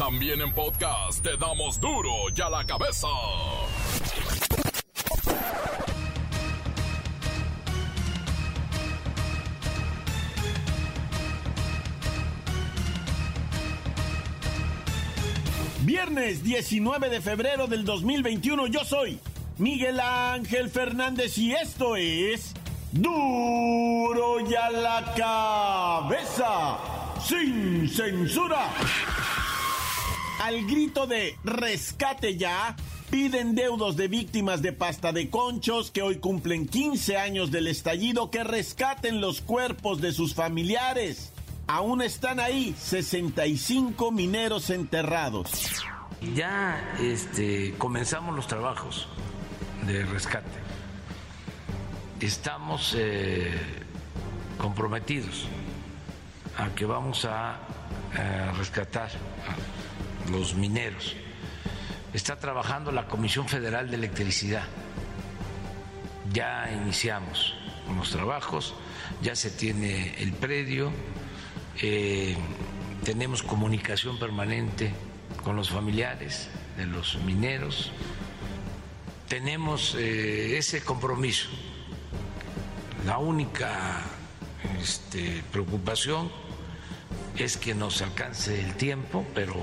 También en podcast te damos duro y a la cabeza. Viernes 19 de febrero del 2021 yo soy Miguel Ángel Fernández y esto es duro y a la cabeza sin censura. Al grito de rescate ya, piden deudos de víctimas de pasta de conchos que hoy cumplen 15 años del estallido que rescaten los cuerpos de sus familiares. Aún están ahí 65 mineros enterrados. Ya este, comenzamos los trabajos de rescate. Estamos eh, comprometidos a que vamos a, a rescatar los mineros. Está trabajando la Comisión Federal de Electricidad. Ya iniciamos los trabajos, ya se tiene el predio eh, tenemos comunicación permanente con los familiares de los mineros, tenemos eh, ese compromiso. La única este, preocupación es que nos alcance el tiempo, pero...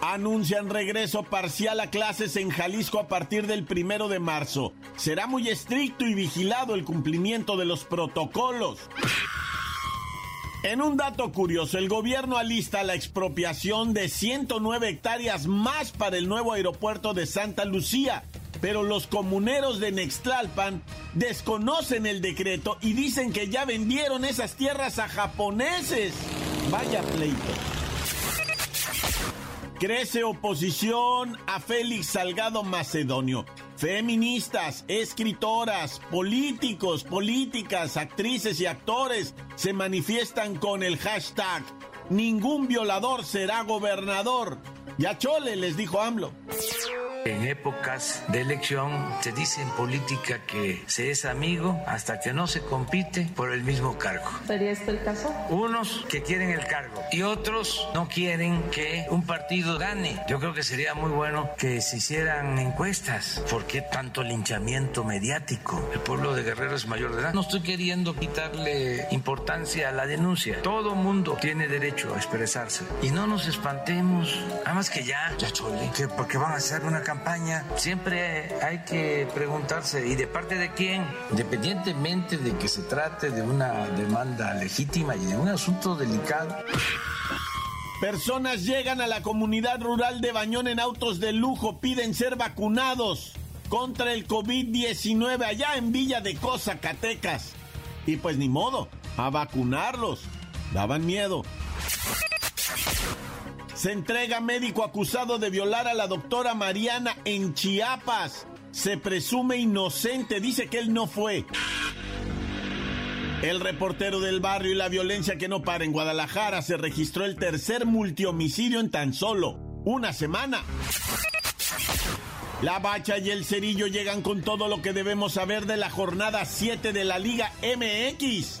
Anuncian regreso parcial a clases en Jalisco a partir del primero de marzo. Será muy estricto y vigilado el cumplimiento de los protocolos. En un dato curioso, el gobierno alista la expropiación de 109 hectáreas más para el nuevo aeropuerto de Santa Lucía, pero los comuneros de Nextlalpan desconocen el decreto y dicen que ya vendieron esas tierras a japoneses. Vaya pleito. Crece oposición a Félix Salgado Macedonio. Feministas, escritoras, políticos, políticas, actrices y actores se manifiestan con el hashtag Ningún violador será gobernador. Ya chole, les dijo AMLO. En épocas de elección se dice en política que se es amigo hasta que no se compite por el mismo cargo. ¿Sería este el caso? Unos que quieren el cargo y otros no quieren que un partido gane. Yo creo que sería muy bueno que se hicieran encuestas. ¿Por qué tanto linchamiento mediático? El pueblo de Guerrero es mayor de edad. No estoy queriendo quitarle importancia a la denuncia. Todo mundo tiene derecho a expresarse. Y no nos espantemos. Además que ya, ya chole, que porque van a hacer una campaña, siempre hay que preguntarse, ¿y de parte de quién? Independientemente de que se trate de una demanda legítima y de un asunto delicado. Personas llegan a la comunidad rural de Bañón en autos de lujo, piden ser vacunados contra el COVID-19 allá en Villa de Cosa, Zacatecas. Y pues ni modo, a vacunarlos. Daban miedo. Se entrega médico acusado de violar a la doctora Mariana en Chiapas. Se presume inocente, dice que él no fue. El reportero del barrio y la violencia que no para en Guadalajara se registró el tercer multihomicidio en tan solo una semana. La Bacha y el Cerillo llegan con todo lo que debemos saber de la jornada 7 de la Liga MX.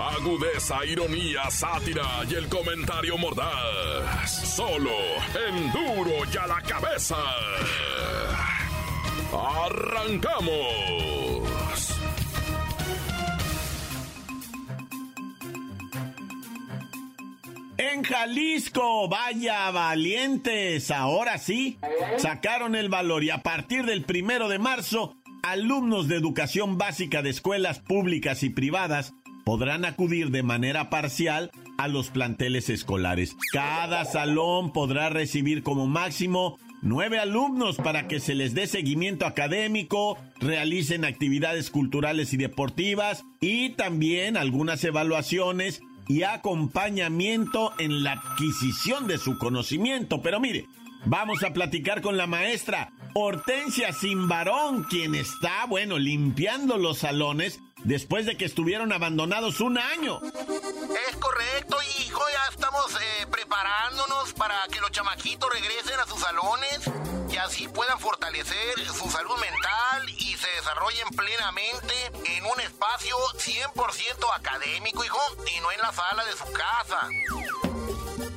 Agudeza, ironía, sátira y el comentario mordaz. Solo en duro y a la cabeza. ¡Arrancamos! En Jalisco, vaya valientes, ahora sí, sacaron el valor y a partir del primero de marzo, alumnos de educación básica de escuelas públicas y privadas podrán acudir de manera parcial a los planteles escolares. Cada salón podrá recibir como máximo nueve alumnos para que se les dé seguimiento académico, realicen actividades culturales y deportivas y también algunas evaluaciones y acompañamiento en la adquisición de su conocimiento. Pero mire, vamos a platicar con la maestra Hortensia Simbarón, quien está, bueno, limpiando los salones después de que estuvieron abandonados un año. Es correcto, hijo, ya estamos eh, preparándonos para que los chamaquitos regresen a sus salones y así puedan fortalecer su salud mental y se desarrollen plenamente en un espacio 100% académico, hijo, y no en la sala de su casa.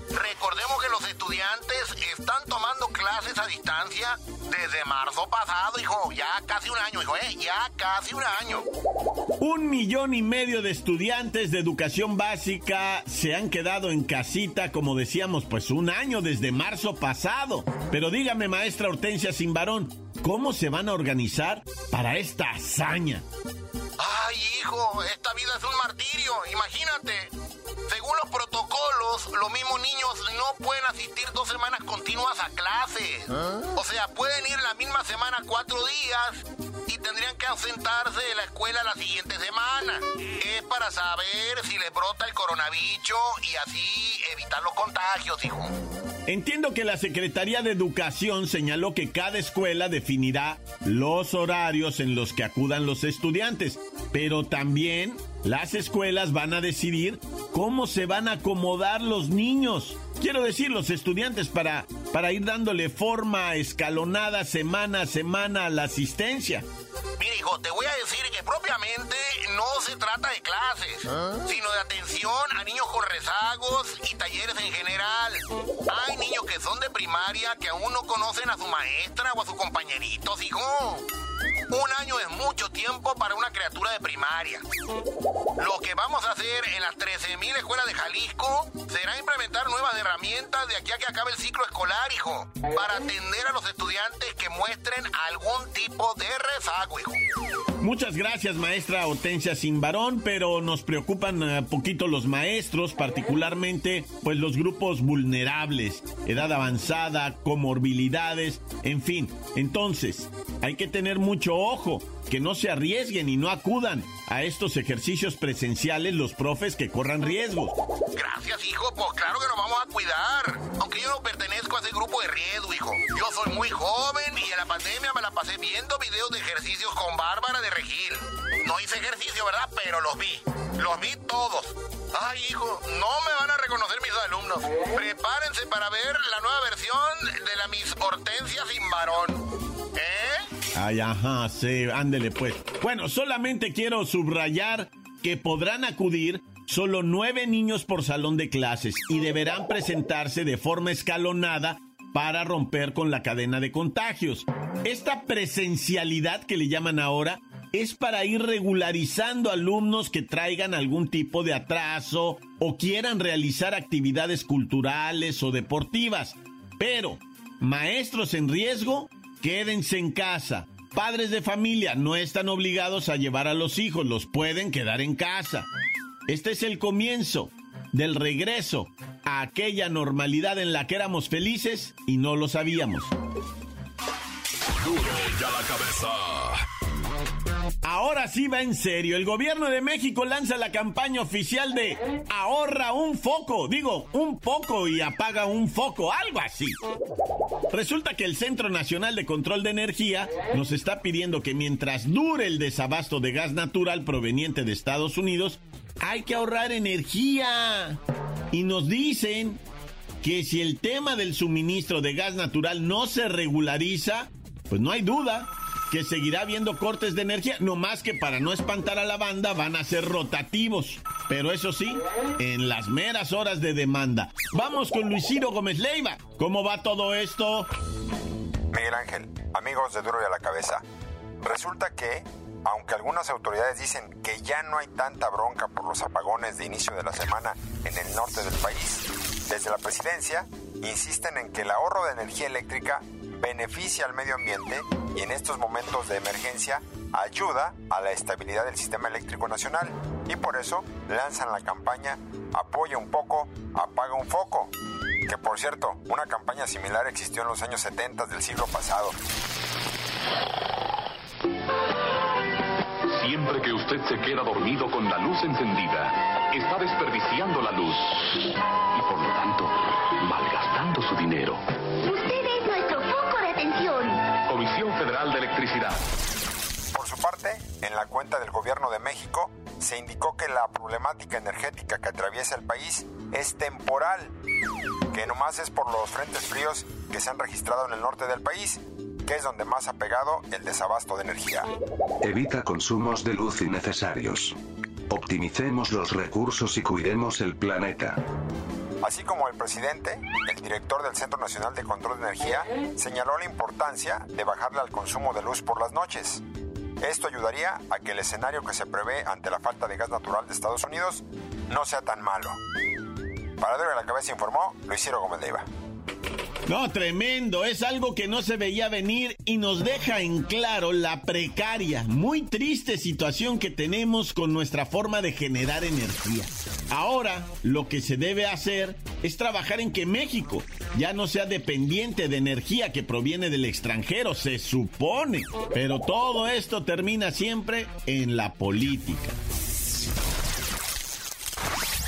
Recordemos que los estudiantes están tomando clases a distancia desde marzo pasado, hijo. Ya casi un año, hijo, ¿eh? Ya casi un año. Un millón y medio de estudiantes de educación básica se han quedado en casita, como decíamos, pues un año desde marzo pasado. Pero dígame, maestra Hortensia Simbarón, ¿cómo se van a organizar para esta hazaña? Ay, hijo, esta vida es un martirio, imagínate. Según los protocolos, los mismos niños no pueden asistir dos semanas continuas a clases. ¿Ah? O sea, pueden ir la misma semana cuatro días y tendrían que ausentarse de la escuela la siguiente semana. Es para saber si les brota el coronavirus y así evitar los contagios, hijo. Entiendo que la Secretaría de Educación señaló que cada escuela definirá los horarios en los que acudan los estudiantes, pero también las escuelas van a decidir cómo se van a acomodar los niños. Quiero decir, los estudiantes para, para ir dándole forma escalonada semana a semana a la asistencia. Mira, hijo, te voy a decir que propiamente no se trata de clases, ¿Ah? sino de atención a niños con rezagos y talleres en general. Hay niños que son de primaria que aún no conocen a su maestra o a sus compañeritos, hijo. Un año es mucho tiempo para una criatura de primaria. Lo que vamos a hacer en las 13.000 escuelas de Jalisco será implementar nuevas herramientas de aquí a que acabe el ciclo escolar, hijo, para atender a los estudiantes que muestren algún tipo de rezago, hijo. Muchas gracias, maestra Hortensia Simbarón, pero nos preocupan eh, poquito los maestros, particularmente pues los grupos vulnerables, edad avanzada, comorbilidades, en fin. Entonces, hay que tener mucho ojo, que no se arriesguen y no acudan a estos ejercicios presenciales los profes que corran riesgo. Gracias, hijo, pues claro que nos vamos a cuidar. Aunque yo no pertenezco a ese grupo de riesgo, hijo. Yo soy muy joven y en la pandemia me la pasé viendo videos de ejercicios con Bárbara de Regil. No hice ejercicio, ¿verdad? Pero los vi. Los vi todos. Ay, hijo, no me van a reconocer mis alumnos. Prepárense para ver la nueva versión de la Miss Hortensia sin varón. ¿Eh? Ay, ajá, sí, ándele pues. Bueno, solamente quiero subrayar que podrán acudir solo nueve niños por salón de clases y deberán presentarse de forma escalonada para romper con la cadena de contagios. Esta presencialidad que le llaman ahora es para ir regularizando alumnos que traigan algún tipo de atraso o quieran realizar actividades culturales o deportivas. Pero, maestros en riesgo quédense en casa. Padres de familia no están obligados a llevar a los hijos, los pueden quedar en casa. Este es el comienzo del regreso a aquella normalidad en la que éramos felices y no lo sabíamos. Duro ya la cabeza. Ahora sí va en serio. El gobierno de México lanza la campaña oficial de ahorra un foco. Digo, un poco y apaga un foco. Algo así. Resulta que el Centro Nacional de Control de Energía nos está pidiendo que mientras dure el desabasto de gas natural proveniente de Estados Unidos, hay que ahorrar energía. Y nos dicen que si el tema del suministro de gas natural no se regulariza, pues no hay duda que seguirá habiendo cortes de energía, no más que para no espantar a la banda van a ser rotativos. Pero eso sí, en las meras horas de demanda. Vamos con Luis Gómez Leiva. ¿Cómo va todo esto? Miguel Ángel, amigos de Duro y a la Cabeza. Resulta que, aunque algunas autoridades dicen que ya no hay tanta bronca por los apagones de inicio de la semana en el norte del país, desde la presidencia insisten en que el ahorro de energía eléctrica beneficia al medio ambiente y en estos momentos de emergencia ayuda a la estabilidad del sistema eléctrico nacional y por eso lanzan la campaña Apoya un poco, apaga un foco. Que por cierto, una campaña similar existió en los años 70 del siglo pasado. Siempre que usted se queda dormido con la luz encendida, está desperdiciando la luz y por lo tanto malgastando su dinero. Electricidad. Por su parte, en la cuenta del Gobierno de México se indicó que la problemática energética que atraviesa el país es temporal, que nomás es por los frentes fríos que se han registrado en el norte del país, que es donde más ha pegado el desabasto de energía. Evita consumos de luz innecesarios. Optimicemos los recursos y cuidemos el planeta. Así como el presidente, el director del Centro Nacional de Control de Energía señaló la importancia de bajarle al consumo de luz por las noches. Esto ayudaría a que el escenario que se prevé ante la falta de gas natural de Estados Unidos no sea tan malo. Para de la cabeza informó Luis Ciro Gómez Leiva. No, tremendo, es algo que no se veía venir y nos deja en claro la precaria, muy triste situación que tenemos con nuestra forma de generar energía. Ahora, lo que se debe hacer es trabajar en que México ya no sea dependiente de energía que proviene del extranjero, se supone. Pero todo esto termina siempre en la política.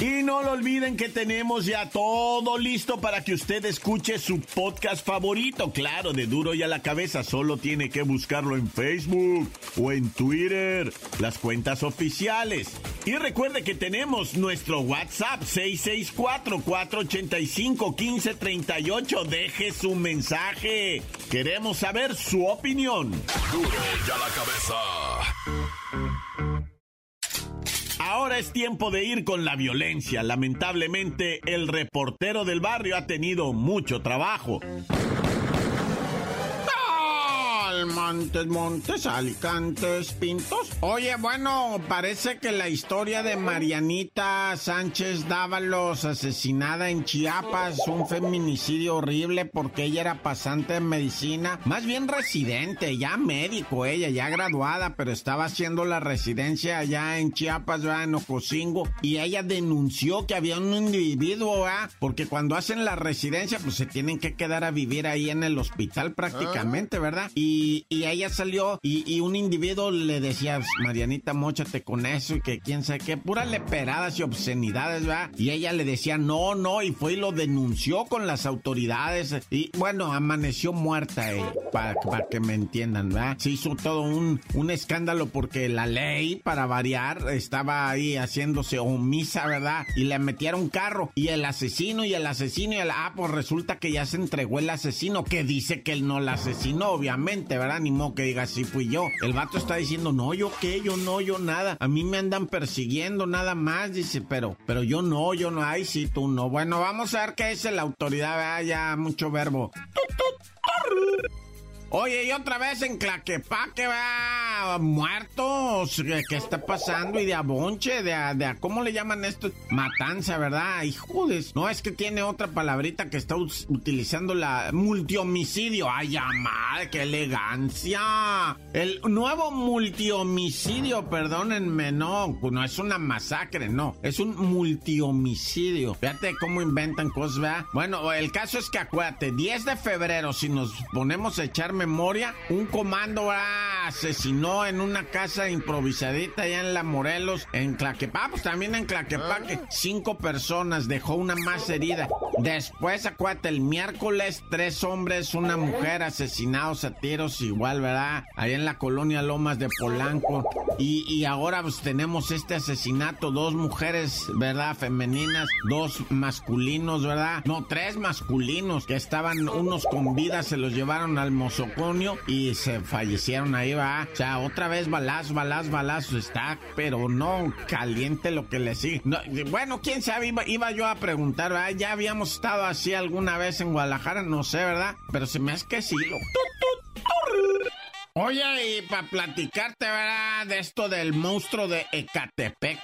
Y no lo olviden que tenemos ya todo listo para que usted escuche su podcast favorito, claro, de duro y a la cabeza. Solo tiene que buscarlo en Facebook o en Twitter, las cuentas oficiales. Y recuerde que tenemos nuestro WhatsApp 664-485-1538. Deje su mensaje. Queremos saber su opinión. Duro y a la cabeza. Es tiempo de ir con la violencia. Lamentablemente, el reportero del barrio ha tenido mucho trabajo. Montes, Montes, Alicantes, Pintos. Oye, bueno, parece que la historia de Marianita Sánchez Dávalos, asesinada en Chiapas, un feminicidio horrible porque ella era pasante de medicina, más bien residente, ya médico ella, ya graduada, pero estaba haciendo la residencia allá en Chiapas, ¿verdad? en Ocosingo, y ella denunció que había un individuo, ¿verdad? porque cuando hacen la residencia, pues se tienen que quedar a vivir ahí en el hospital prácticamente, ¿verdad? Y y, ella salió y, un individuo le decía, Marianita, mochate con eso y que quién sabe qué, puras leperadas y obscenidades, ¿verdad? Y ella le decía, no, no, y fue y lo denunció con las autoridades. Y bueno, amaneció muerta, eh, para, que me entiendan, ¿verdad? Se hizo todo un, un escándalo porque la ley, para variar, estaba ahí haciéndose omisa, ¿verdad? Y le metieron carro. Y el asesino y el asesino y el... Ah, pues resulta que ya se entregó el asesino, que dice que él no la asesinó, obviamente, ¿verdad? Ni modo que diga, sí fui yo. El vato está diciendo, no, yo qué, yo no, yo nada. A mí me andan persiguiendo nada más, dice, pero, pero yo no, yo no, ay, sí, tú no. Bueno, vamos a ver qué dice la autoridad, ¿verdad? Ya, mucho verbo. Oye, y otra vez en Claquepaque, va muertos. ¿Qué, está pasando? Y de abonche, de, de, ¿cómo le llaman esto? Matanza, ¿verdad? Hijudes. No, es que tiene otra palabrita que está utilizando la multihomicidio. Ay, madre, qué elegancia. El nuevo multihomicidio, perdónenme, no, no es una masacre, no. Es un multihomicidio. Fíjate cómo inventan cosas, ¿verdad? Bueno, el caso es que acuérdate, 10 de febrero, si nos ponemos a echar memoria, un comando asesinó en una casa improvisadita allá en La Morelos, en Claquepaque, pues también en Claquepaque, cinco personas, dejó una más herida. Después, acuérdate, el miércoles, tres hombres, una mujer asesinados a tiros igual, ¿verdad? Allá en la colonia Lomas de Polanco. Y, y ahora pues tenemos este asesinato, dos mujeres, ¿verdad? Femeninas, dos masculinos, ¿verdad? No, tres masculinos que estaban unos con vida, se los llevaron al mozo y se fallecieron ahí, va. O sea, otra vez balaz, balaz, balaz, está, pero no caliente lo que le sigue. bueno, quién sabe, iba, yo a preguntar, ¿verdad? Ya habíamos estado así alguna vez en Guadalajara, no sé, ¿verdad? Pero se me hace que sí. Oye, y para platicarte, ¿verdad? De esto del monstruo de Ecatepec,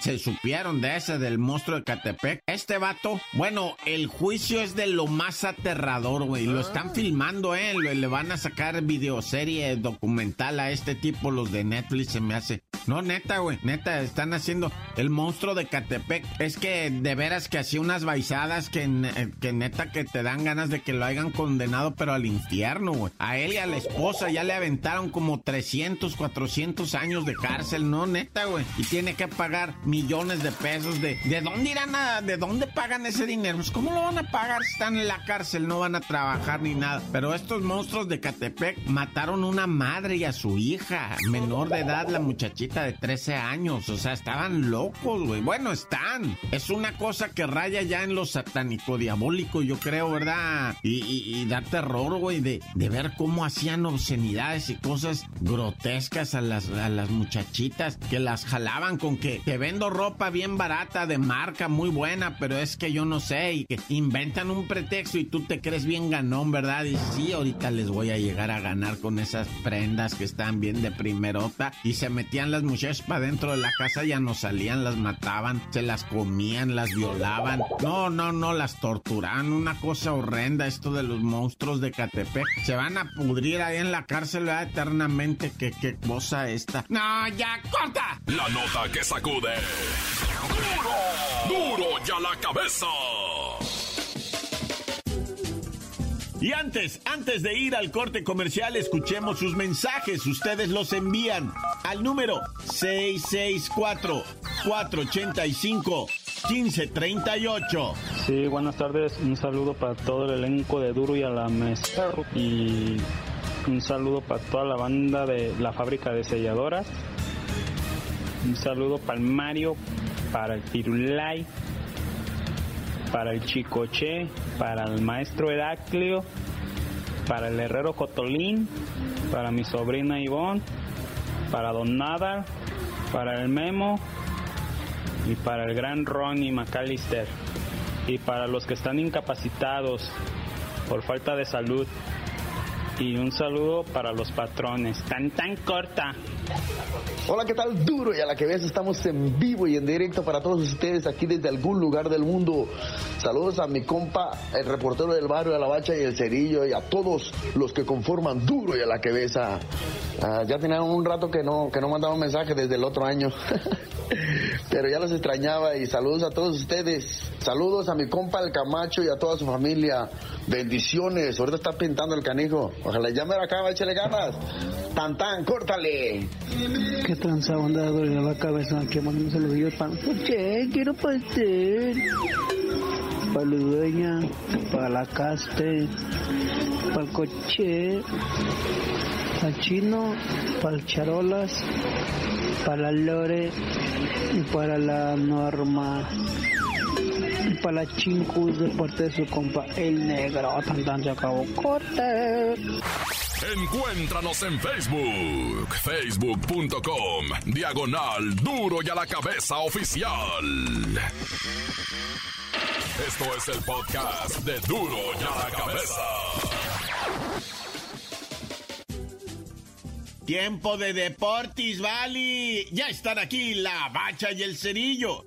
se supieron de ese, del monstruo de Ecatepec. Este vato, bueno, el juicio es de lo más aterrador, güey. Lo están ah. filmando, ¿eh? Le, van a sacar videoserie documental a este tipo, los de Netflix, se me hace. No, neta, güey, neta, están haciendo el monstruo de Ecatepec. Es que de veras que hacía unas baizadas que, eh, que neta que te dan ganas de que lo hayan condenado, pero al infierno, güey. A él y a la esposa ya le aventaron como 300, 400 años de cárcel, ¿no? Neta, güey. Y tiene que pagar millones de pesos de... ¿De dónde irán a... ¿De dónde pagan ese dinero? Pues, ¿cómo lo van a pagar si están en la cárcel? No van a trabajar ni nada. Pero estos monstruos de Catepec mataron una madre y a su hija, menor de edad, la muchachita de 13 años. O sea, estaban locos, güey. Bueno, están. Es una cosa que raya ya en lo satánico diabólico, yo creo, ¿verdad? Y, da terror, güey, de, de ver cómo hacían obscenidades y cosas grotescas a las, a las muchachitas que las jalaban con que te vendo ropa bien barata de marca muy buena, pero es que yo no sé y que inventan un pretexto y tú te crees bien ganón, ¿verdad? Y sí, ahorita les voy a llegar a ganar con esas prendas que están bien de primerota y se metían las muchachas para dentro de la casa, ya no salían, las mataban, se las comían, las violaban. No, no, no, las torturaban, una cosa horrenda esto de los monstruos de Catepec. Se van a pudrir ahí en la cárcel, eternamente que qué cosa esta. ¡No, ya corta! La nota que sacude. ¡Duro! ¡Duro ya la cabeza! Y antes, antes de ir al corte comercial, escuchemos sus mensajes. Ustedes los envían al número 664-485-1538. Sí, buenas tardes. Un saludo para todo el elenco de Duro y a la mesa. Y un saludo para toda la banda de la fábrica de selladoras. Un saludo para el Mario, para el Pirulay, para el Chicoche, para el maestro Heraclio, para el herrero Cotolín, para mi sobrina Ivonne, para Don Nada, para el Memo y para el gran Ronnie McAllister. Y para los que están incapacitados por falta de salud y un saludo para los patrones. Tan tan corta. Hola, ¿qué tal? Duro y a la que ves, estamos en vivo y en directo para todos ustedes aquí desde algún lugar del mundo. Saludos a mi compa, el reportero del barrio, a la bacha y el cerillo y a todos los que conforman Duro y a la que ves. Ah, ya tenían un rato que no, que no mandaba un mensaje desde el otro año. Pero ya los extrañaba y saludos a todos ustedes. Saludos a mi compa el Camacho y a toda su familia. Bendiciones. Ahorita está pintando el canijo. Ojalá ya me la acaba, échale ganas. Tan tan, córtale. Qué tranza onda de la cabeza. Aquí mandando saludillos para. Che, quiero pastel. Para la dueña, para la caste, para el coche, para el chino, para el charolas, para lore y para la norma para la chincus de parte de su compa el negro. Tan tan se acabó. Corte. Encuéntranos en Facebook, facebook.com, diagonal duro y a la cabeza oficial. Esto es el podcast de duro y a la cabeza. Tiempo de Deportis, Vali. Ya están aquí la bacha y el cerillo.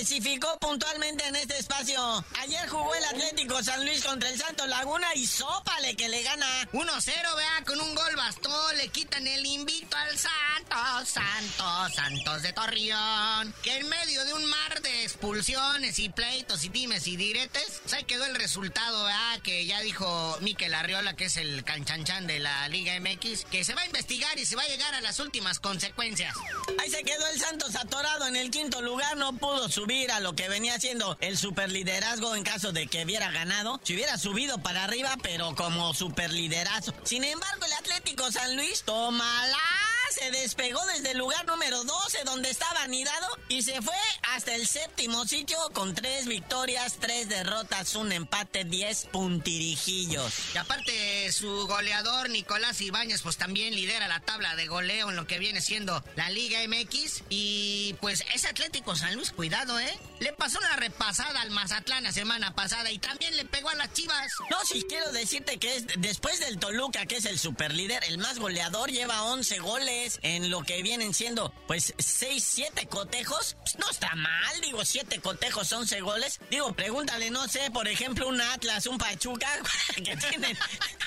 Especificó puntualmente en este espacio. Ayer jugó el Atlético San Luis contra el Santos Laguna y sópale que le gana 1-0, vea, con un gol bastón, le quitan el invito al Santos, Santos, Santos de Torreón, que en medio de un mar de expulsiones y pleitos y dimes y diretes, se quedó el resultado, vea, que ya dijo Miquel Arriola, que es el canchanchan de la Liga MX, que se va a investigar y se va a llegar a las últimas consecuencias. Ahí se quedó el Santos atorado en el quinto lugar, no pudo subir a lo que venía siendo el superliderazgo en caso de que hubiera ganado. Si hubiera subido para arriba, pero como superliderazo. Sin embargo, el Atlético San Luis toma la se despegó desde el lugar número 12 donde estaba anidado y se fue hasta el séptimo sitio con tres victorias, tres derrotas, un empate, 10 puntirijillos. Y aparte su goleador Nicolás Ibáñez pues también lidera la tabla de goleo en lo que viene siendo la Liga MX y pues ese Atlético San Luis, cuidado, ¿eh? Le pasó una repasada al Mazatlán la semana pasada y también le pegó a las Chivas. No, sí quiero decirte que es después del Toluca, que es el superlíder, el más goleador, lleva 11 goles en lo que vienen siendo, pues, 6, 7 cotejos. Pues, no está mal, digo, 7 cotejos, 11 goles. Digo, pregúntale, no sé, por ejemplo, un Atlas, un Pachuca, que tienen,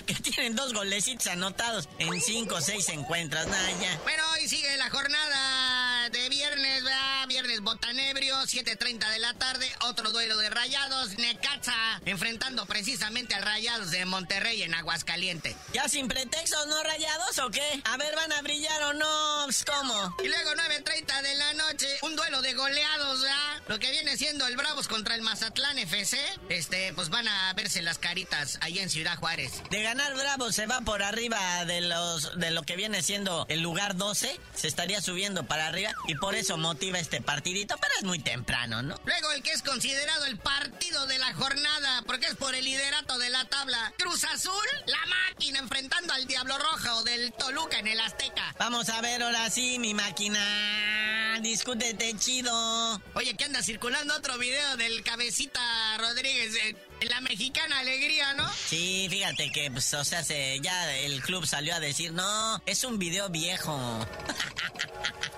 que tienen dos golecitos anotados en 5 o 6 encuentros, nada ya. Bueno, hoy sigue la jornada de viernes, ¿verdad? Viernes botanebrio, 7.30 de la tarde, otro duelo de rayados, Necaxa, enfrentando precisamente al Rayados de Monterrey en Aguascaliente. ¿Ya sin pretextos, no rayados o qué? A ver, ¿van a brillar o no? Pues, ¿Cómo? Y luego 9.30 de la noche, un duelo de goleados, ¿verdad? Lo que viene siendo el Bravos contra el Mazatlán FC. Este, pues van a verse las caritas ahí en Ciudad Juárez. De ganar Bravos se va por arriba de los de lo que viene siendo el lugar 12, se estaría subiendo para arriba y por eso motiva este partidito, pero es muy temprano, ¿no? Luego el que es considerado el partido de la jornada, porque es por el liderato de la tabla. Cruz Azul, la máquina enfrentando al Diablo Rojo del Toluca en el Azteca. Vamos a ver ahora sí, mi máquina. Discútete chido. Oye, que anda circulando otro video del cabecita Rodríguez. en la mexicana alegría, ¿no? Sí, fíjate que, pues, o sea, se, ya el club salió a decir, no, es un video viejo.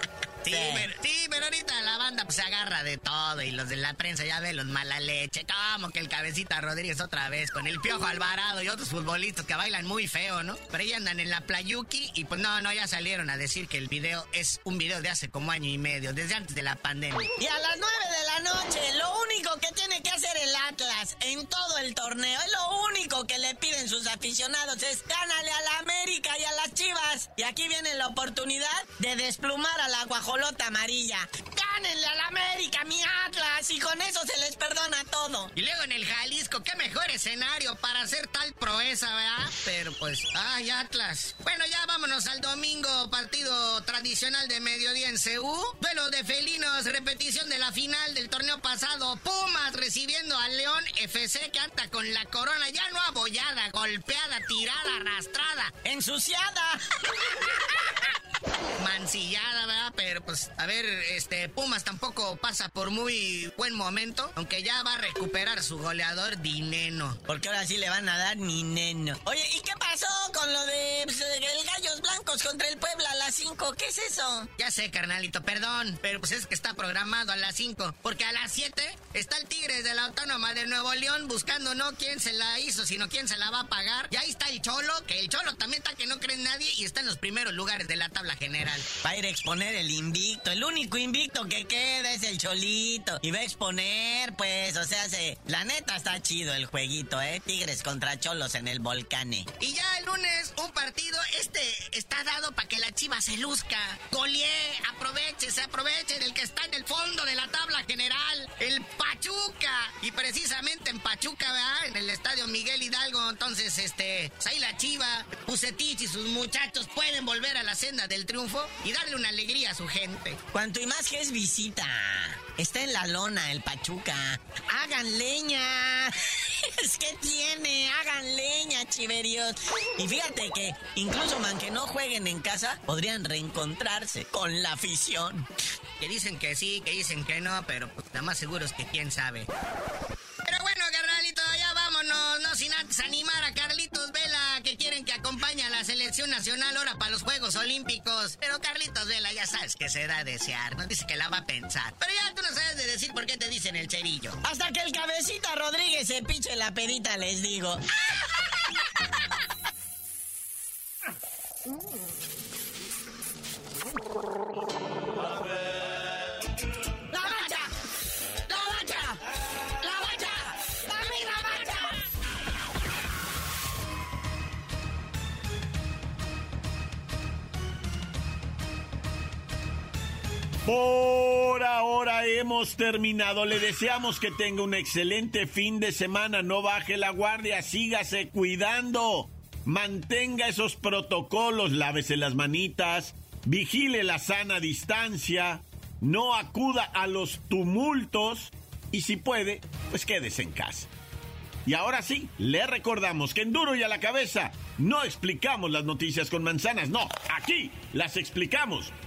Sí, pero, sí, pero ahorita la banda pues, se agarra de todo y los de la prensa ya ven los mala leche. Como que el cabecita Rodríguez otra vez con el Piojo Alvarado y otros futbolistas que bailan muy feo, ¿no? Pero ahí andan en la Playuki y pues no, no, ya salieron a decir que el video es un video de hace como año y medio, desde antes de la pandemia. Y a las 9 de la noche, lo único que tiene que hacer el Atlas en todo el torneo, es lo único que le piden sus aficionados, es gánale a la América y a las Chivas. Y aquí viene la oportunidad de desplumar a la guajolota amarilla. Gánenle a América, mi Atlas, y con eso se les perdona todo. Y luego en el Jalisco, qué mejor escenario para hacer tal proeza, ¿verdad? Pero pues, ay, Atlas. Bueno, ya vámonos al domingo, partido tradicional de mediodía en CU. Duelo de felinos, repetición de la final del torneo pasado. Recibiendo al León FC que anda con la corona ya no abollada, golpeada, tirada, arrastrada, ensuciada. Mancillada, ¿verdad? Pero pues, a ver, este, Pumas tampoco pasa por muy buen momento, aunque ya va a recuperar su goleador Dineno. Porque ahora sí le van a dar Dineno. Oye, ¿y qué pasó con lo de pues, el Gallos Blancos contra el Puebla a las 5? ¿Qué es eso? Ya sé, carnalito, perdón, pero pues es que está programado a las 5, porque a las 7 está el Tigres de la Autónoma de Nuevo León buscando no quién se la hizo, sino quién se la va a pagar. Y ahí está el Cholo, que el Cholo también está que no cree en nadie y está en los primeros lugares de la tabla general. Va a ir a exponer el invicto. El único invicto que queda es el Cholito. Y va a exponer, pues, o sea, se, la neta está chido el jueguito, ¿eh? Tigres contra Cholos en el Volcane. Y ya el lunes, un partido, este está dado para que la chiva se luzca. Golie, aproveche, se aproveche del que está en el fondo de la tabla general, el Pachuca. Y precisamente en Pachuca, ¿verdad? En el estadio Miguel Hidalgo. Entonces, este, pues ahí la chiva, Pusetich y sus muchachos pueden volver a la senda del triunfo y darle una alegría a su gente. Cuanto y más que es visita. Está en la lona el Pachuca. Hagan leña. es que tiene. Hagan leña, chiverios. Y fíjate que incluso aunque no jueguen en casa, podrían reencontrarse con la afición. Que dicen que sí, que dicen que no, pero pues nada más seguro es que quién sabe. Antes animar a Carlitos Vela, que quieren que acompañe a la selección nacional ahora para los Juegos Olímpicos. Pero Carlitos Vela ya sabes que se da a desear, no dice que la va a pensar. Pero ya tú no sabes de decir por qué te dicen el cerillo. Hasta que el cabecita Rodríguez se piche la pedita, les digo. Por ahora hemos terminado. Le deseamos que tenga un excelente fin de semana. No baje la guardia, sígase cuidando. Mantenga esos protocolos, lávese las manitas, vigile la sana distancia, no acuda a los tumultos y si puede, pues quédese en casa. Y ahora sí, le recordamos que en duro y a la cabeza no explicamos las noticias con manzanas, no, aquí las explicamos